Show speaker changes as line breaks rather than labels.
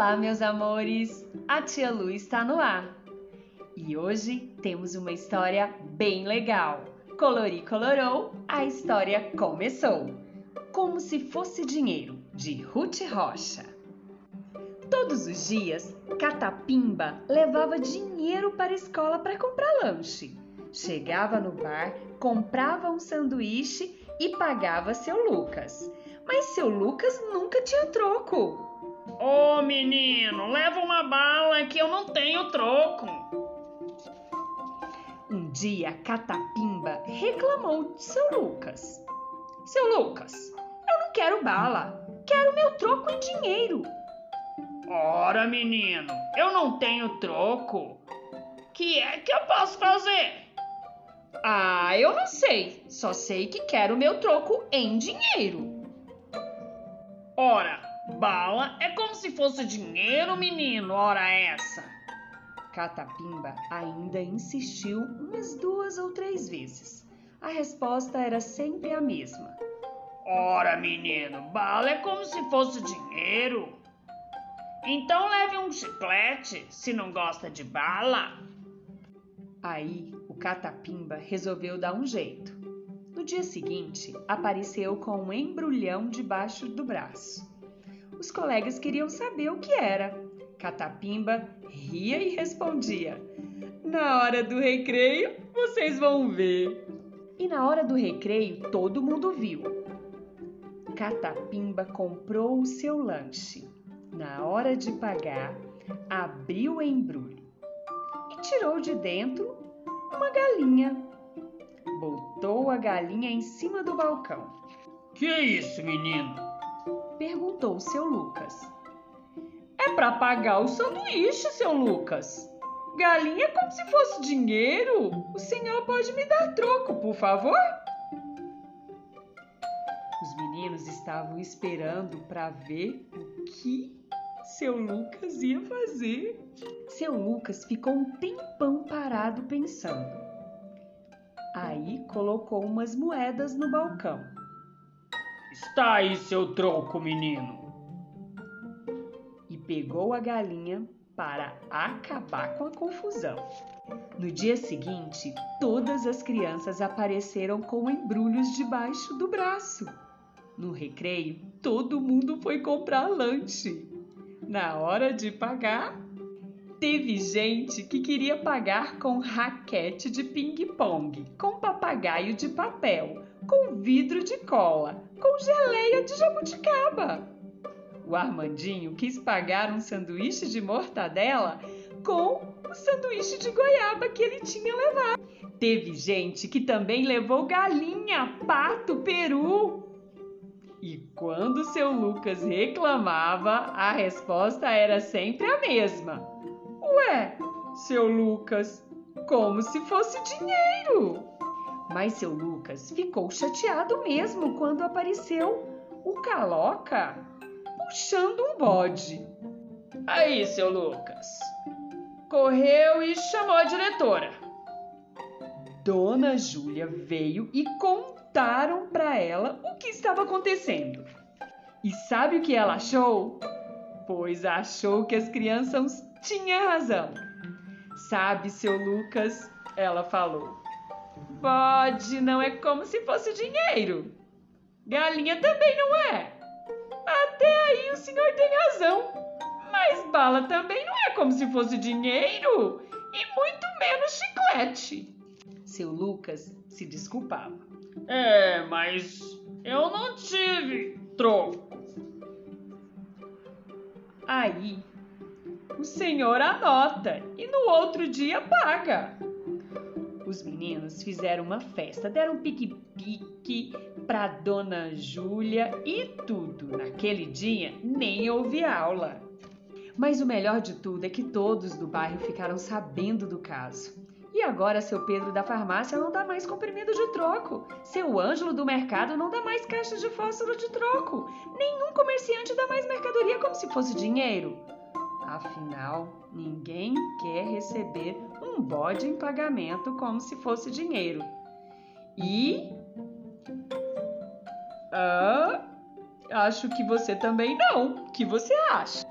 Olá, meus amores! A tia Lu está no ar. E hoje temos uma história bem legal. Colori colorou, a história começou. Como se fosse dinheiro, de Ruth Rocha. Todos os dias, Catapimba levava dinheiro para a escola para comprar lanche. Chegava no bar, comprava um sanduíche e pagava seu Lucas. Mas seu Lucas nunca tinha troco.
Ô oh, menino, leva uma bala que eu não tenho troco.
Um dia, Catapimba reclamou de seu Lucas. Seu Lucas, eu não quero bala, quero meu troco em dinheiro.
Ora, menino, eu não tenho troco. Que é que eu posso fazer?
Ah, eu não sei. Só sei que quero meu troco em dinheiro.
Ora, bala é como se fosse dinheiro, menino, ora essa.
Catapimba ainda insistiu umas duas ou três vezes. A resposta era sempre a mesma.
Ora, menino, bala é como se fosse dinheiro. Então leve um chiclete se não gosta de bala.
Aí o Catapimba resolveu dar um jeito. No dia seguinte, apareceu com um embrulhão debaixo do braço. Os colegas queriam saber o que era. Catapimba ria e respondia: Na hora do recreio, vocês vão ver. E na hora do recreio, todo mundo viu. Catapimba comprou o seu lanche na hora de pagar, abriu o embrulho e tirou de dentro uma galinha. Botou a galinha em cima do balcão.
Que é isso, menino?
Perguntou seu Lucas. É para pagar o sanduíche, seu Lucas. Galinha é como se fosse dinheiro. O senhor pode me dar troco, por favor? Os meninos estavam esperando para ver o que seu Lucas ia fazer. Seu Lucas ficou um tempão parado pensando. Aí colocou umas moedas no balcão.
Está aí seu troco, menino.
E pegou a galinha para acabar com a confusão. No dia seguinte, todas as crianças apareceram com embrulhos debaixo do braço. No recreio, todo mundo foi comprar lanche. Na hora de pagar, teve gente que queria pagar com raquete de ping-pong, com papagaio de papel, com vidro de cola, com geleia de jabuticaba. O Armandinho quis pagar um sanduíche de mortadela com o sanduíche de goiaba que ele tinha levado. Teve gente que também levou galinha, pato, peru, e quando seu Lucas reclamava, a resposta era sempre a mesma. Ué, seu Lucas, como se fosse dinheiro. Mas seu Lucas ficou chateado mesmo quando apareceu o Caloca puxando um bode.
Aí, seu Lucas, correu e chamou a diretora.
Dona Júlia veio e contaram para ela o que estava acontecendo. E sabe o que ela achou? Pois achou que as crianças tinham razão. Sabe, seu Lucas, ela falou. Pode, não é como se fosse dinheiro. Galinha também não é. Até aí o senhor tem razão. Mas bala também não é como se fosse dinheiro e muito menos chiclete. Seu Lucas se desculpava.
É, mas eu não tive troco.
Aí o senhor anota e no outro dia paga. Os meninos fizeram uma festa, deram pique-pique para Dona Júlia e tudo. Naquele dia nem houve aula. Mas o melhor de tudo é que todos do bairro ficaram sabendo do caso. E agora seu Pedro da farmácia não dá mais comprimido de troco. Seu Ângelo do mercado não dá mais caixa de fósforo de troco. Nenhum comerciante dá mais mercadoria como se fosse dinheiro. Afinal, ninguém quer receber um bode em pagamento como se fosse dinheiro. E. Ah, acho que você também não. O que você acha?